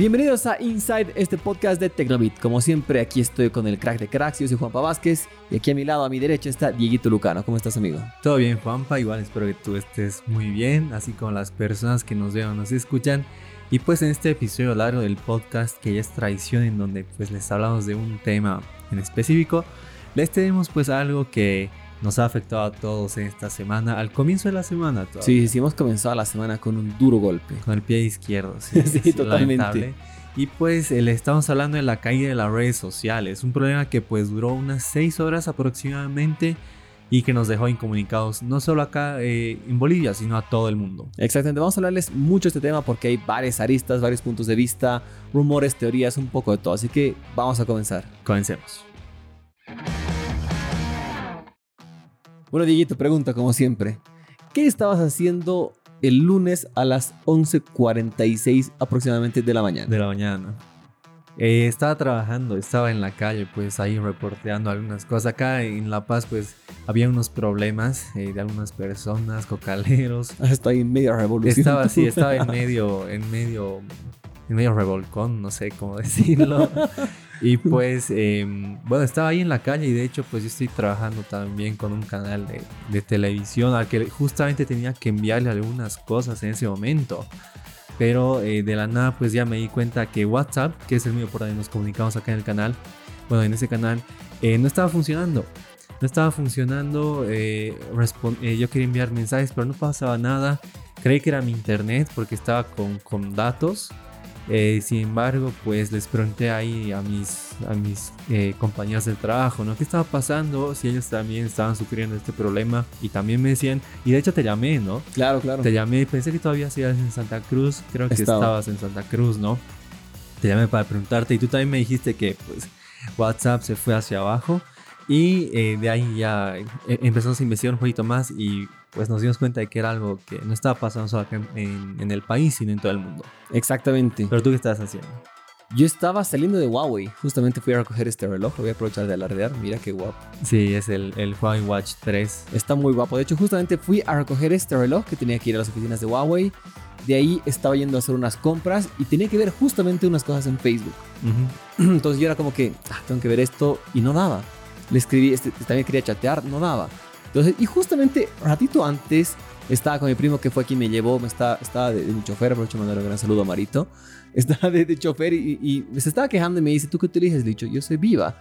Bienvenidos a Inside, este podcast de Tecnobit. Como siempre, aquí estoy con el crack de cracks. Yo soy Juanpa Vázquez y aquí a mi lado, a mi derecha, está Dieguito Lucano. ¿Cómo estás, amigo? Todo bien, Juanpa. Igual espero que tú estés muy bien, así como las personas que nos vean nos escuchan. Y pues en este episodio largo del podcast, que ya es tradición, en donde pues les hablamos de un tema en específico, les tenemos pues algo que nos ha afectado a todos en esta semana, al comienzo de la semana. Sí, sí, hemos comenzado la semana con un duro golpe. Con el pie izquierdo, sí, sí, totalmente. Y pues eh, le estamos hablando de la caída de las redes sociales, un problema que pues duró unas 6 horas aproximadamente y que nos dejó incomunicados no solo acá eh, en Bolivia, sino a todo el mundo. Exactamente, vamos a hablarles mucho de este tema porque hay varias aristas, varios puntos de vista, rumores, teorías, un poco de todo, así que vamos a comenzar. Comencemos. Bueno, Dieguito, pregunta como siempre. ¿Qué estabas haciendo el lunes a las 11.46 aproximadamente de la mañana? De la mañana. Eh, estaba trabajando, estaba en la calle, pues ahí reporteando algunas cosas. Acá en La Paz, pues había unos problemas eh, de algunas personas, cocaleros. Ah, está ahí en medio revolución. Estaba así, estaba en medio, en medio, medio revolcón, no sé cómo decirlo. Y pues, em, bueno, estaba ahí en la calle y de hecho, pues yo estoy trabajando también con un canal de, televisión al que justamente tenía que enviarle algunas cosas en ese momento. Pero eh, de la nada, pues ya me di cuenta que WhatsApp, que es el medio por donde nos comunicamos acá en el canal, bueno, en ese canal, eh, no estaba funcionando. No estaba funcionando. Eh, yo quería enviar mensajes, pero no pasaba nada. Creí que era mi internet porque estaba con, con datos eh, sin embargo, pues les pregunté ahí a mis, a mis eh, compañeros del trabajo, ¿no? ¿Qué estaba pasando? Si ellos también estaban sufriendo este problema. Y también me decían, y de hecho te llamé, ¿no? Claro, claro. Te llamé, pensé que todavía estabas en Santa Cruz, creo que estabas en Santa Cruz, ¿no? Te llamé para preguntarte y tú también me dijiste que pues WhatsApp se fue hacia abajo. Y eh, de ahí ya empezamos a investigar un poquito más y pues nos dimos cuenta de que era algo que no estaba pasando solo acá en, el país, sino en todo el mundo. Exactamente. Pero tú qué estabas haciendo? Yo estaba saliendo de Huawei. Justamente fui a recoger este reloj. Lo voy a aprovechar de alardear. Mira qué guapo. Sí, es el, el Huawei Watch 3. Está muy guapo. De hecho, justamente fui a recoger este reloj que tenía que ir a las oficinas de Huawei. De ahí estaba yendo a hacer unas compras y tenía que ver justamente unas cosas en Facebook. Entonces yo era como que, ah, tengo que ver esto y no daba. Le escribí, este, también quería chatear, no daba. Entonces, y justamente ratito antes estaba con mi primo que fue quien me llevó, me estaba, estaba de, mi chofer, aprovecho mandar un gran saludo a Marito. Estaba de, chofer y, y, se estaba quejando y me dice, ¿tú qué utilices? Le dicho, yo soy viva.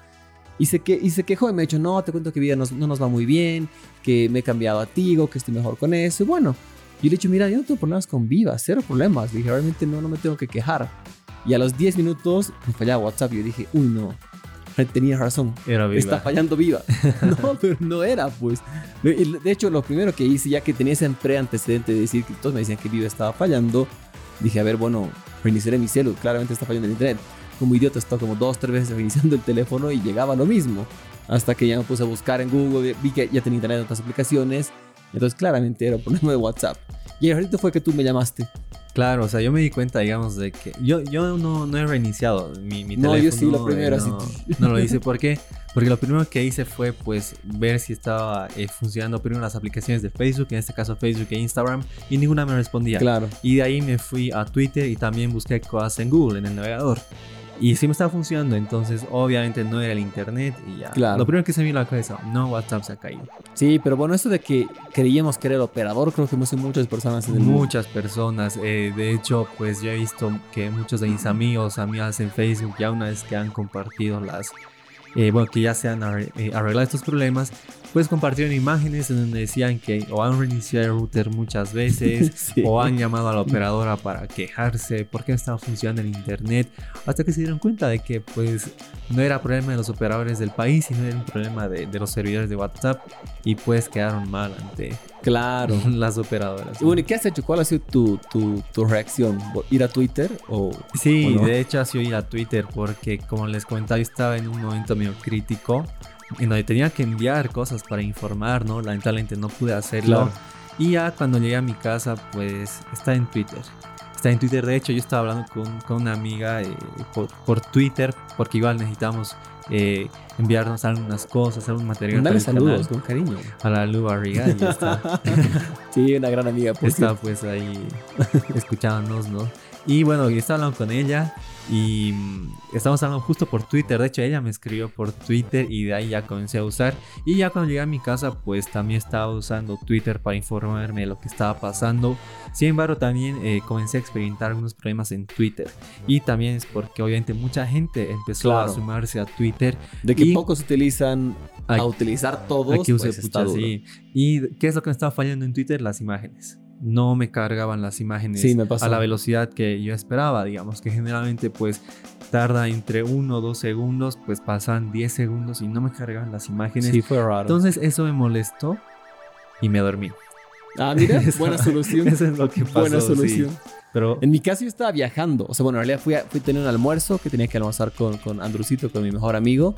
Y se, que, y se quejó y me ha dicho, no, te cuento que vida no nos va muy bien, que me he cambiado a Tigo, que estoy mejor con eso. Y bueno, yo le he dicho, mira, yo no tengo problemas con Viva, cero problemas. Le dije, realmente no, no me tengo que quejar. Y a los 10 minutos me fallaba WhatsApp y yo dije, uy, no, tenía razón. Era viva. Está fallando viva. no, pero no era, pues. De hecho, lo primero que hice, ya que tenía ese pre-antecedente de decir que todos me decían que viva estaba fallando, dije, a ver, bueno, reiniciaré mi celu. Claramente está fallando el internet. Como idiota, estaba como dos, tres veces reiniciando el teléfono y llegaba lo mismo. Hasta que ya me puse a buscar en Google, vi que ya tenía internet en otras aplicaciones. Entonces, claramente era un problema de WhatsApp. Y el ratito fue que tú me llamaste. Claro, o sea, yo me di cuenta, digamos, de que yo, yo no, no he reiniciado mi, mi no, teléfono. No, yo sí, lo primero, no, No lo hice, ¿por qué? Porque lo primero que hice fue, pues, ver si estaba eh, funcionando primero las aplicaciones de Facebook, en este caso Facebook e Instagram, y ninguna me respondía. Claro. Y de ahí me fui a Twitter y también busqué cosas en Google, en el navegador. Y sí me estaba funcionando, entonces obviamente no era el internet y ya. Claro. Lo primero que se me vino a la cabeza, no, WhatsApp se ha caído. Sí, pero bueno, eso de que creíamos que era el operador, creo que hemos muchas personas en el Muchas personas. Eh, de hecho, pues yo he visto que muchos de mis amigos, amigas en Facebook, ya una vez que han compartido las eh, bueno, que ya se han eh, arreglado estos problemas, pues compartieron imágenes en donde decían que o han reiniciado el router muchas veces o han llamado a la operadora para quejarse porque no estaba funcionando el internet hasta que se dieron cuenta de que pues no era problema de los operadores del país sino era un problema de, de los servidores de WhatsApp y pues quedaron mal ante Claro. las operadoras. Y bueno, ¿y qué has hecho? ¿Cuál ha sido tu, tu, tu reacción? ¿Ir a Twitter o...? Sí, de hecho ha sido ir a Twitter porque como les comentaba estaba en un momento medio crítico en donde tenía que enviar cosas para informar, ¿no? Lamentablemente no pude hacerlo. Y ya cuando llegué a mi casa, pues está en Twitter. está en Twitter. De hecho, yo estaba hablando con, con una amiga eh, por, por, Twitter, porque igual necesitamos eh, enviarnos algunas cosas, algún material. Dale saludos con cariño. A la Lu Barriga, está. sí, una gran amiga. está pues ahí escuchándonos, ¿no? Y bueno, yo estaba hablando con ella y mm, estamos hablando justo por Twitter. De hecho, ella me escribió por Twitter y de ahí ya comencé a usar. Y ya cuando llegué a mi casa, pues también estaba usando Twitter para informarme de lo que estaba pasando. Sin embargo, también eh, comencé a experimentar algunos problemas en Twitter. Y también es porque obviamente mucha gente empezó a sumarse a Twitter. De que pocos utilizan a utilizar todos. Aquí pues, está ¿Y qué es lo que me estaba fallando en Twitter? Las imágenes no me cargaban las imágenes a la velocidad que yo esperaba, digamos que generalmente pues tarda entre 1 o 2 segundos, pues pasan 10 segundos y no me cargaban las imágenes. Sí, fue raro. Entonces eso me molestó y me dormí. Ah, mira, buena solución. Eso es lo que pasó. Buena solución. Pero en mi caso yo estaba viajando. O sea, bueno, en realidad fui a, fui a tener un almuerzo que tenía que almorzar con, con Andrucito, con mi mejor amigo.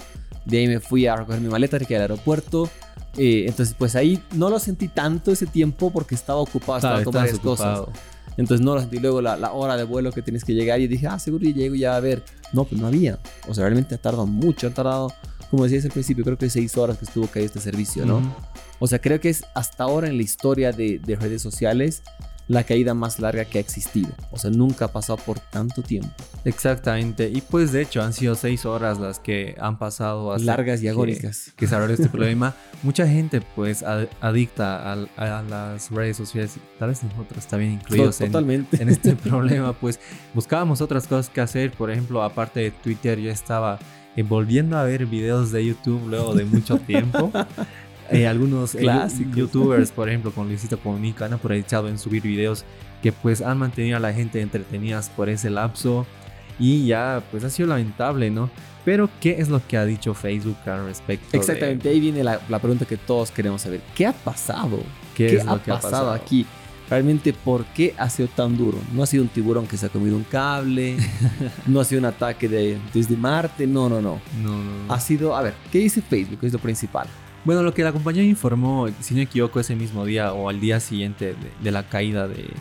De ahí me fui a recoger mi maleta, que al aeropuerto. Eh, entonces, pues ahí no lo sentí tanto ese tiempo porque estaba ocupado, estaba con varias cosas. Entonces no lo sentí luego la, la, hora de vuelo que tienes que llegar y dije, ah, seguro y llego ya a ver. No, pues no había. O sea, realmente ha tardado mucho, ha tardado, como decías al principio, creo que seis horas que estuvo caído este servicio, ¿no? O sea, creo que es hasta ahora en la historia de, de redes sociales la caída más larga que ha existido. O sea, nunca ha pasado por tanto tiempo. Exactamente. Y pues de hecho han sido seis horas las que han pasado. Largas y agónicas. Que, se abrió este problema. Mucha gente pues adicta a, las redes sociales. Tal vez nosotros también incluidos Totalmente. En, este problema. Pues buscábamos otras cosas que hacer. Por ejemplo, aparte de Twitter, yo estaba eh, volviendo a ver videos de YouTube luego de mucho tiempo. Eh, algunos eh, youtubers, por ejemplo, con Luisito Comunica, han aprovechado en subir videos que pues han mantenido a la gente entretenidas por ese lapso y ya pues ha sido lamentable, ¿no? Pero ¿qué es lo que ha dicho Facebook al respecto? Exactamente, ahí viene la, pregunta que todos queremos saber. ¿Qué ha pasado? ¿Qué, es ha, lo que pasado ha pasado aquí? Realmente, ¿por qué ha sido tan duro? No ha sido un tiburón que se ha comido un cable, no ha sido un ataque de, desde Marte, no, no, no. No, no. Ha sido, a ver, ¿qué dice Facebook? Es lo principal. Bueno, lo que la compañía informó, si no me equivoco, ese mismo día o al día siguiente de, la caída de,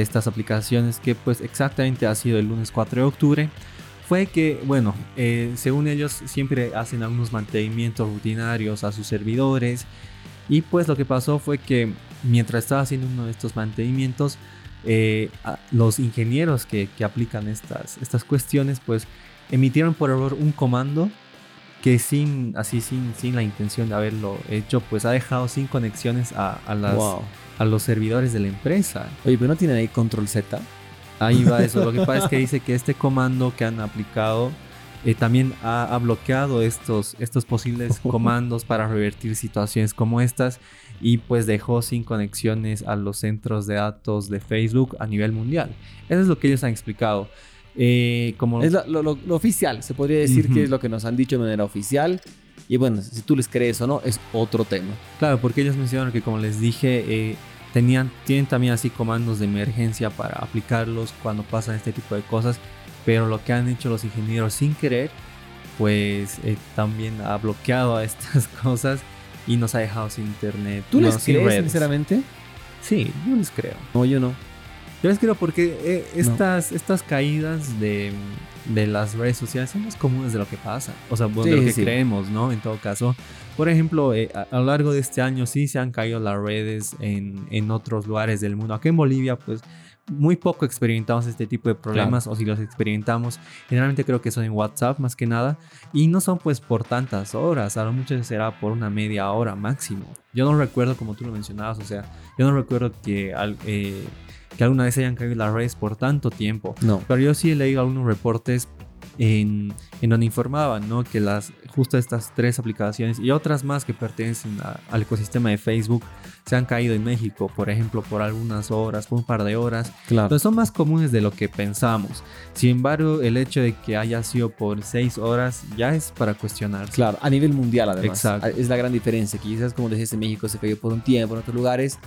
estas aplicaciones, que pues exactamente ha sido el lunes 4 de octubre, fue que, bueno, eh, según ellos siempre hacen algunos mantenimientos rutinarios a sus servidores y pues lo que pasó fue que mientras estaba haciendo uno de estos mantenimientos, eh, los ingenieros que, que, aplican estas, estas cuestiones pues emitieron por error un comando que sin, así sin, sin la intención de haberlo hecho, pues ha dejado sin conexiones a, a las, a los servidores de la empresa. Oye, pero no tienen ahí control Z. Ahí va eso. Lo que pasa es que dice que este comando que han aplicado eh, también ha, bloqueado estos, estos posibles comandos para revertir situaciones como estas y pues dejó sin conexiones a los centros de datos de Facebook a nivel mundial. Eso es lo que ellos han explicado. Eh, como... Es lo, oficial, se podría decir que es lo que nos han dicho de manera oficial. Y bueno, si tú les crees o no, es otro tema. Claro, porque ellos mencionaron que como les dije, eh, tenían, tienen también así comandos de emergencia para aplicarlos cuando pasan este tipo de cosas. Pero lo que han hecho los ingenieros sin querer, pues eh, también ha bloqueado a estas cosas y nos ha dejado sin internet. ¿Tú les crees, sinceramente? Sí, yo les creo. No, yo no. Yo les creo porque eh, estas, estas caídas de, las redes sociales son más comunes de lo que pasa. O sea, de lo que creemos, ¿no? En todo caso. Por ejemplo, eh, a, lo largo de este año sí se han caído las redes en, en otros lugares del mundo. Aquí en Bolivia, pues muy poco experimentamos este tipo de problemas o si los experimentamos, generalmente creo que son en WhatsApp más que nada y no son pues por tantas horas, a lo mucho será por una media hora máximo. Yo no recuerdo como tú lo mencionabas, o sea, yo no recuerdo que al, eh, que alguna vez hayan caído las redes por tanto tiempo. No. Pero yo sí he leído algunos reportes en, en, donde informaban ¿no? que las, justo estas tres aplicaciones y otras más que pertenecen al ecosistema de Facebook se han caído en México, por ejemplo, por algunas horas, por un par de horas. Claro. Entonces son más comunes de lo que pensamos. Sin embargo, el hecho de que haya sido por seis horas ya es para cuestionar. Claro, a nivel mundial además. Exacto. Es la gran diferencia. Quizás, como decías, en México se cayó por un tiempo, en otros lugares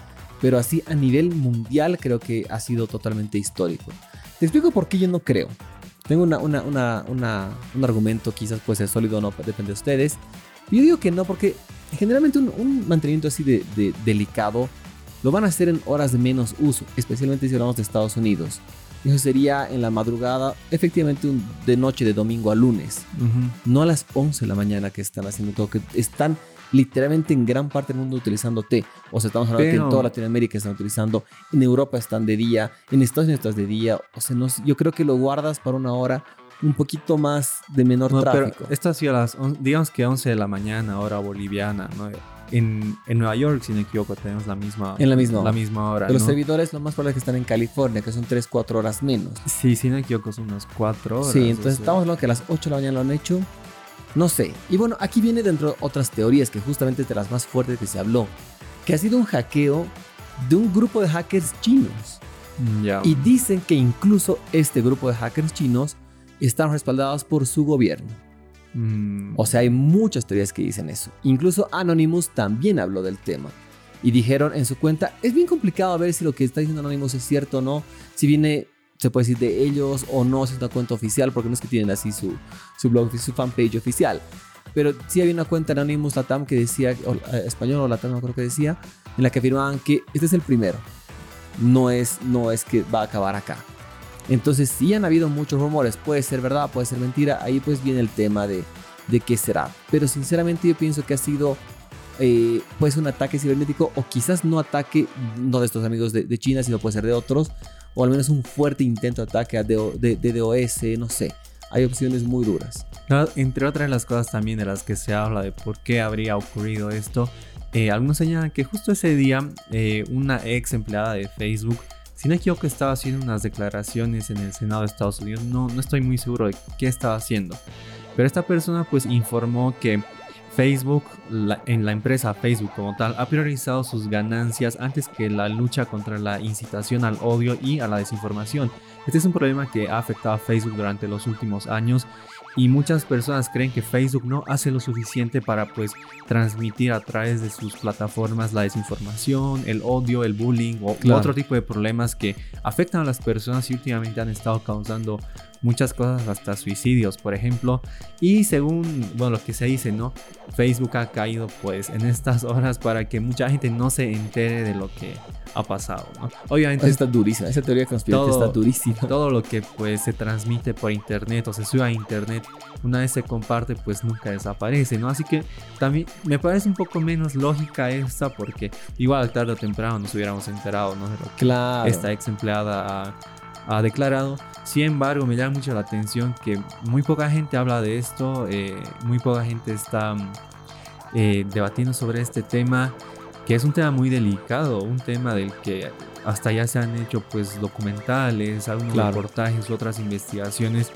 pero así a nivel mundial creo que ha sido totalmente histórico. Te explico por qué yo no creo. Tengo una, una, una, un argumento, quizás puede ser sólido o no, depende de ustedes. Yo digo que no, porque generalmente un, mantenimiento así de, de, delicado lo van a hacer en horas de menos uso, especialmente si hablamos de Estados Unidos. Eso sería en la madrugada, efectivamente de noche de domingo a lunes. No a las 11 de la mañana que están haciendo todo, que están literalmente en gran parte del mundo utilizando T. O sea, estamos hablando que en toda Latinoamérica están utilizando, en Europa están de día, en Estados Unidos están de día. O sea, no, yo creo que lo guardas para una hora un poquito más de menor tráfico. Pero esto ha sido a las, digamos que 11 de la mañana, hora boliviana, ¿no? En, en, Nueva York, si no me equivoco, tenemos la misma, en la misma, la misma hora. Los servidores, lo más probable es que están en California, que son 3, 4 horas menos. Sí, si no me equivoco, son unas 4 horas. Sí, entonces estamos hablando que a las 8 de la mañana lo han hecho. No sé. Y bueno, aquí viene dentro otras teorías que justamente de las más fuertes que se habló, que ha sido un hackeo de un grupo de hackers chinos. Y dicen que incluso este grupo de hackers chinos están respaldados por su gobierno. Mm. O sea, hay muchas teorías que dicen eso. Incluso Anonymous también habló del tema. Y dijeron en su cuenta, es bien complicado ver si lo que está diciendo Anonymous es cierto o no, si viene, se puede decir, de ellos o no, si es una cuenta oficial, porque no es que tienen así su, su blog, su fanpage oficial. Pero sí había una cuenta Anonymous Latam que decía, eh, español o Latam, no creo que decía, en la que afirmaban que este es el primero. No es, no es que va a acabar acá. Entonces sí han habido muchos rumores, puede ser verdad, puede ser mentira, ahí pues viene el tema de, de qué será. Pero sinceramente yo pienso que ha sido eh, pues un ataque cibernético o quizás no ataque no de estos amigos de, China, sino puede ser de otros, o al menos un fuerte intento de ataque de, de, DOS, no sé. Hay opciones muy duras. entre otras las cosas también de las que se habla de por qué habría ocurrido esto, eh, algunos señalan que justo ese día eh, una ex empleada de Facebook si no equivoco, estaba haciendo unas declaraciones en el Senado de Estados Unidos. No, no estoy muy seguro de qué estaba haciendo. Pero esta persona pues informó que Facebook, en la empresa Facebook como tal, ha priorizado sus ganancias antes que la lucha contra la incitación al odio y a la desinformación. Este es un problema que ha afectado a Facebook durante los últimos años y muchas personas creen que Facebook no hace lo suficiente para pues transmitir a través de sus plataformas la desinformación, el odio, el bullying o otro tipo de problemas que afectan a las personas y últimamente han estado causando muchas cosas, hasta suicidios, por ejemplo. Y según, bueno, lo que se dice, ¿no? Facebook ha caído pues en estas horas para que mucha gente no se entere de lo que ha pasado, ¿no? Obviamente está durísima, esa teoría conspirativa está durísima. Todo lo que pues se transmite por internet o se sube a internet, una vez se comparte pues nunca desaparece, ¿no? Así que también me parece un poco menos lógica esta porque igual tarde o temprano nos hubiéramos enterado, ¿no? De lo que esta ex empleada ha, declarado. Sin embargo, me llama mucho la atención que muy poca gente habla de esto, eh, muy poca gente está eh, debatiendo sobre este tema, que es un tema muy delicado, un tema del que hasta ya se han hecho pues documentales, algunos reportajes, otras investigaciones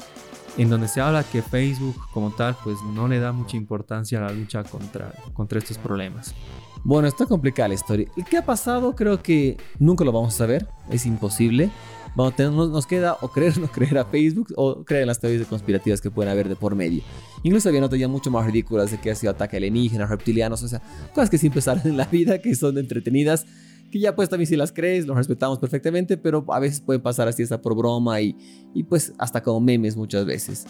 en donde se habla que Facebook como tal pues no le da mucha importancia a la lucha contra, contra estos problemas. Bueno, está complicada la historia. ¿Qué ha pasado? Creo que nunca lo vamos a saber, es imposible. Vamos, nos queda o creer o no creer a Facebook o creer en las teorías conspirativas que pueden haber de por medio. Incluso había notas ya mucho más ridículas de que ha sido ataque alienígena, reptilianos, o sea, cosas que siempre salen en la vida, que son entretenidas, que ya pues también si las crees, los respetamos perfectamente, pero a veces pueden pasar así hasta por broma y, y pues hasta como memes muchas veces.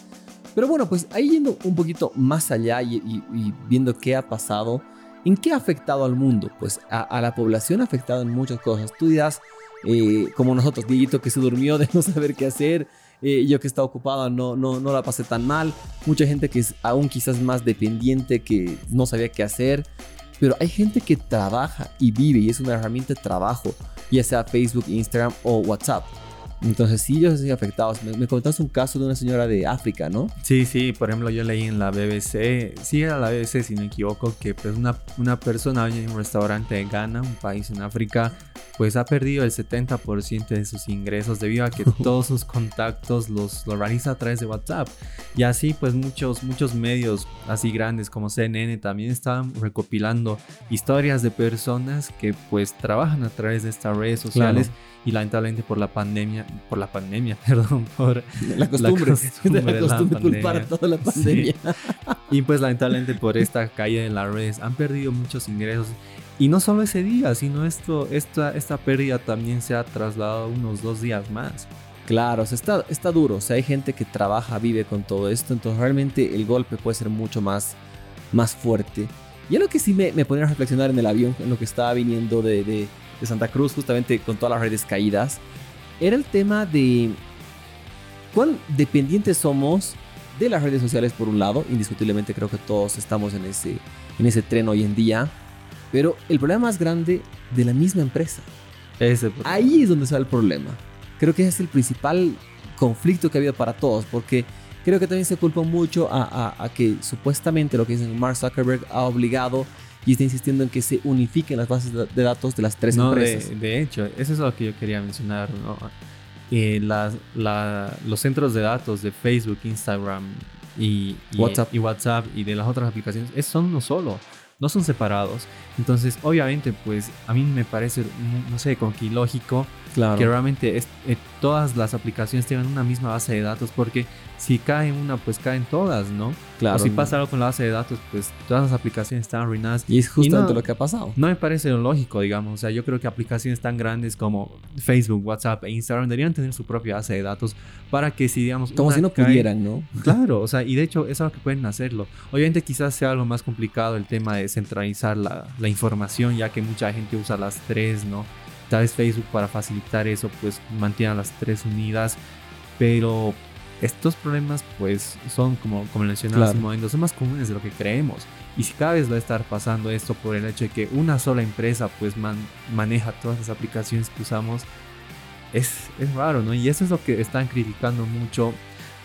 Pero bueno, pues ahí yendo un poquito más allá y, viendo qué ha pasado, ¿en qué ha afectado al mundo? Pues a, a la población ha afectado en muchas cosas. Tú dirás, eh, como nosotros, Dieguito que se durmió de no saber qué hacer, eh, yo que estaba ocupado no, no, no la pasé tan mal, mucha gente que es aún quizás más dependiente, que no sabía qué hacer, pero hay gente que trabaja y vive y es una herramienta de trabajo, ya sea Facebook, Instagram o WhatsApp. Entonces sí, ellos han afectados. Me, me, contaste un caso de una señora de África, ¿no? Sí, sí. Por ejemplo, yo leí en la BBC, sí era la BBC si no me equivoco, que pues una, una persona en un restaurante de Ghana, un país en África, pues ha perdido el 70% de sus ingresos debido a que todos sus contactos los, los realiza a través de WhatsApp. Y así pues muchos, muchos medios así grandes como CNN también estaban recopilando historias de personas que pues trabajan a través de estas redes sociales y lamentablemente por la pandemia, por la pandemia, perdón, por la costumbre, la costumbre, culpar toda la pandemia. Y pues lamentablemente por esta caída en las redes han perdido muchos ingresos y no solo ese día, sino esto, esta, esta pérdida también se ha trasladado unos dos días más. Claro, o sea, está, está duro. O sea, hay gente que trabaja, vive con todo esto. Entonces, realmente el golpe puede ser mucho más, más fuerte. Y lo que sí me, me ponía a reflexionar en el avión, en lo que estaba viniendo de, de, de Santa Cruz, justamente con todas las redes caídas, era el tema de cuán dependientes somos de las redes sociales por un lado, indiscutiblemente creo que todos estamos en ese, en ese tren hoy en día, pero el problema más grande de la misma empresa. Ese, Ahí es donde está el problema. Creo que ese es el principal conflicto que ha habido para todos, porque creo que también se culpa mucho a, a- a que supuestamente lo que dicen Mark Zuckerberg ha obligado y está insistiendo en que se unifiquen las bases de datos de las tres no, empresas. de, de hecho, eso es lo que yo quería mencionar, ¿no? Eh, las- la- los centros de datos de Facebook, Instagram y, y- WhatsApp. y WhatsApp y de las otras aplicaciones es, son uno solo, no son separados. Entonces, obviamente, pues a mí me parece, no sé, como que ilógico Claro. que realmente es- eh, todas las aplicaciones tengan una misma base de datos, porque si cae una, pues caen todas, ¿no? claro. O si pasa algo con la base de datos, pues todas las aplicaciones están arruinadas. Y es justamente no- lo que ha pasado. No me parece lo lógico, digamos. O sea, yo creo que aplicaciones tan grandes como Facebook, WhatsApp e Instagram deberían tener su propia base de datos para que si, digamos... Como si no cae- pudieran, ¿no? Claro, o sea, y de hecho es algo que pueden hacerlo. Obviamente quizás sea algo más complicado el tema de centralizar la, la información, ya que mucha gente usa las tres, ¿no? Tal vez Facebook para facilitar eso, pues mantiene a las tres unidas, pero estos problemas, pues son, como, como mencionaba hace Claro. un momento, son más comunes de lo que creemos. Y si cada vez va a estar pasando esto por el hecho de que una sola empresa, pues man- maneja todas las aplicaciones que usamos, es, es raro, ¿no? Y eso es lo que están criticando mucho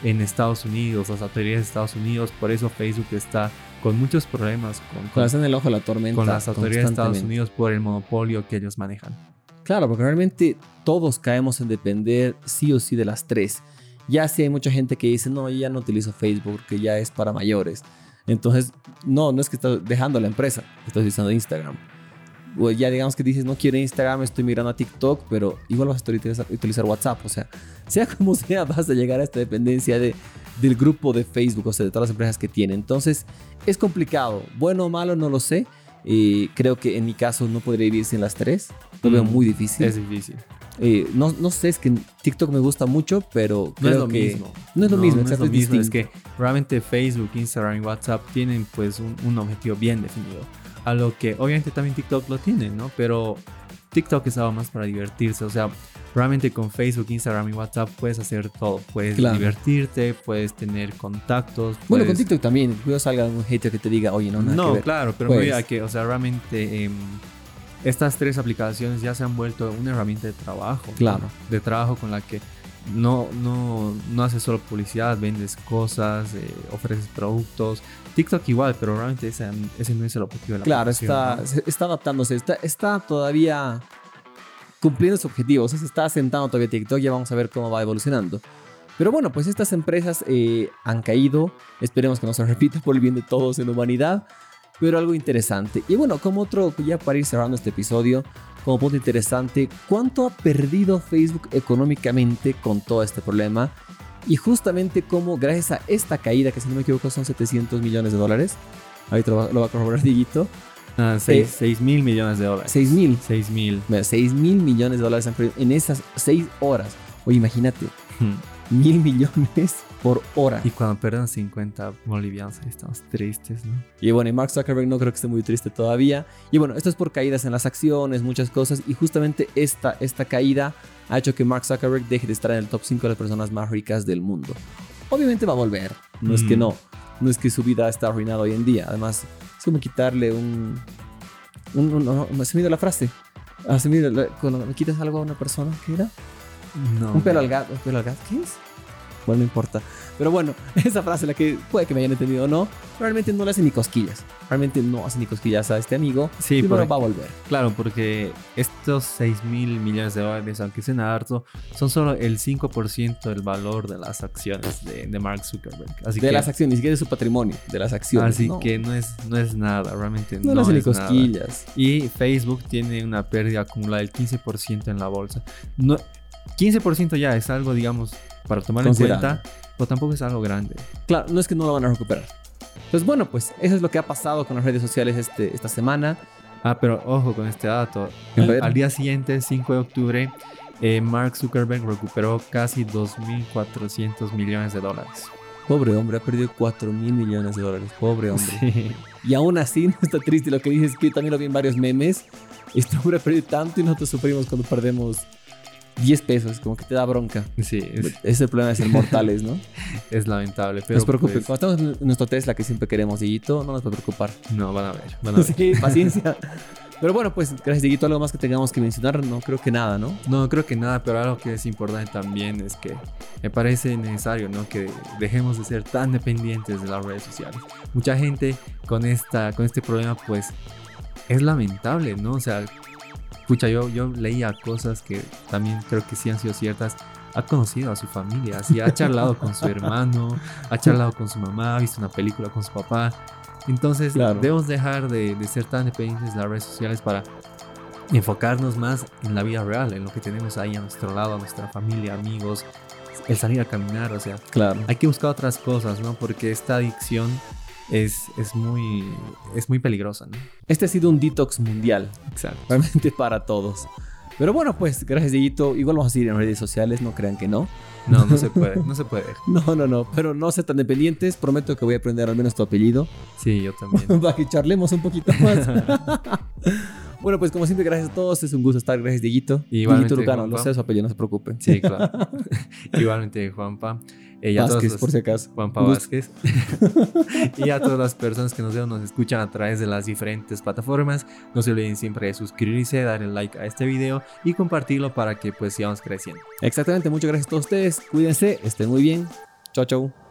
en Estados Unidos, las autoridades de Estados Unidos. Por eso Facebook está con muchos problemas con, Con en el ojo la tormenta. con las autoridades de Estados. Unidos por el monopolio que ellos manejan. Claro, porque realmente todos caemos en depender sí o sí de las tres. Ya si hay mucha gente que dice, no, yo ya no utilizo Facebook porque ya es para mayores. Entonces, no, no es que estás dejando la empresa, estás utilizando Instagram. O ya digamos que dices, no quiero Instagram, estoy migrando a TikTok, pero igual vas a utilizar, utilizar WhatsApp. O sea, sea como sea, vas a llegar a esta dependencia de, del grupo de Facebook, o sea, de todas las empresas que tiene. Entonces, es complicado. Bueno o malo, no lo sé. Eh, creo que en mi caso no podría vivir sin las tres. Lo veo Mm, muy difícil. Es difícil. Eh, no, no sé, es que TikTok me gusta mucho, pero No creo es lo que mismo. No es lo mismo, no es lo mismo. Es que realmente Facebook, Instagram y WhatsApp tienen pues un, un objetivo bien definido. A lo que obviamente también TikTok lo tiene, ¿no? Pero TikTok es algo más para divertirse. O sea, realmente con Facebook, Instagram y WhatsApp puedes hacer todo. Puedes Claro. divertirte, puedes tener contactos. Bueno, con TikTok también. Cuidado salga un hater que te diga, oye, no, nada No, que ver. claro, pero Pues- me refiero a que, o sea, realmente em, estas tres aplicaciones ya se han vuelto una herramienta de trabajo. ¿no? Claro. De trabajo con la que no, no, no haces solo publicidad, vendes cosas, eh, ofreces productos. TikTok igual, pero realmente ese, ese no es el objetivo de la Claro, está, ¿no? está adaptándose, está, está todavía cumpliendo su objetivo. O sea, se está asentando todavía TikTok, ya vamos a ver cómo va evolucionando. Pero bueno, pues estas empresas eh, han caído. Esperemos que no se repita por el bien de todos en la humanidad. Pero algo interesante. Y bueno, como otro, ya para ir cerrando este episodio, como punto interesante, ¿cuánto ha perdido Facebook económicamente con todo este problema? Y justamente cómo gracias a esta caída, que si no me equivoco son 700 millones de dólares, ahorita lo va, lo va a corroborar Diguito, Ah, Eh, 6 mil millones de dólares. 6 mil. 6 mil. 6 mil millones de dólares han perdido en esas 6 horas. Oye, imagínate, mil millones por hora. Y cuando pierdan 50 bolivianos, ahí estamos tristes, ¿no? Y bueno, y Mark Zuckerberg no creo que esté muy triste todavía. Y bueno, esto es por caídas en las acciones, muchas cosas. Y justamente esta, esta caída ha hecho que Mark Zuckerberg deje de estar en el top 5 de las personas más ricas del mundo. Obviamente va a volver. No es que Mm. no. No es que su vida está arruinada hoy en día. Además, es como quitarle un... un, un- no, no, se me dio la frase. Ah, se me dio la- cuando me quitas algo a una persona, ¿qué era? No. Un pelo al gato. ¿Un pelo al gato? ¿Qué es? Bueno, no importa. Pero bueno, esa frase, la que puede que me hayan entendido o no, realmente no le hace ni cosquillas. Realmente no hace ni cosquillas a este amigo. Sí, porque- va a volver. Claro, porque estos 6 mil millones de dólares, aunque sean harto, son solo el 5% del valor de las acciones de, de Mark Zuckerberg. Así de que, las acciones, ni siquiera de su patrimonio, de las acciones. así no, que no es, no es nada, realmente no, no, le hace ni es nada. cosquillas. Y Facebook tiene una pérdida acumulada del 15% en la bolsa. No, 15% ya es algo, digamos, para tomar en cuenta, pero tampoco es algo grande. Claro, no es que no lo van a recuperar. Pues bueno, pues eso es lo que ha pasado con las redes sociales este, esta semana. Ah, pero ojo con este dato. Al, al día siguiente, 5 de octubre, eh, Mark Zuckerberg recuperó casi 2.400 millones de dólares. Pobre hombre, ha perdido 4 mil millones de dólares. Pobre hombre. Sí. Y aún así no está triste. Lo que dices es que también lo vi en varios memes. Este hombre ha perdido tanto y nosotros sufrimos cuando perdemos 10 pesos, como que te da bronca. Sí, es, Ese es el problema de ser mortales, ¿no? es lamentable. no Pero se preocupen, pues, cuando estamos en nuestro Tesla que siempre queremos, Dieguito, no nos puede preocupar. no, van a ver. Van a ver. Sí, paciencia. Pero bueno, pues gracias, Dieguito. ¿Algo más que tengamos que mencionar? No creo que nada, ¿no? No, creo que nada, pero algo que es importante también es que me parece necesario, ¿no? Que dejemos de ser tan dependientes de las redes sociales. Mucha gente con, esta, con este problema, pues, es lamentable, ¿no? O sea, pucha, yo, yo leía cosas que también creo que sí han sido ciertas. Ha conocido a su familia, así, ha charlado con su hermano, ha charlado con su mamá, ha visto una película con su papá. Entonces, Claro. debemos dejar de, de ser tan dependientes de las redes sociales para enfocarnos más en la vida real, en lo que tenemos ahí a nuestro lado, a nuestra familia, amigos, el salir a caminar, o sea, Claro. hay que buscar otras cosas, ¿no? Porque esta adicción es, es, muy, es muy peligrosa, ¿no? Este ha sido un detox mundial, Exacto. realmente para todos. Pero bueno, pues gracias, Dieguito. Igual vamos a seguir en redes sociales, no crean que no. No, no se puede, no se puede. No, no, no. Pero no sean tan dependientes. Prometo que voy a aprender al menos tu apellido Sí, yo también. para que charlemos un poquito más. bueno, pues como siempre, gracias a todos. Es un gusto estar. Gracias, Dieguito. Igualmente, Dieguito Lucano, no sé su apellido, no se preocupen. Sí, claro. Igualmente, Juanpa. Eh, y Vázquez, los- por si acaso. Juanpa. Vázquez. y a todas las personas que nos ven, nos escuchan a través de las diferentes plataformas. No se olviden siempre de suscribirse, darle like a este video y compartirlo para que pues sigamos creciendo. Exactamente. Muchas gracias a todos ustedes. Cuídense. Estén muy bien. Chao, chao.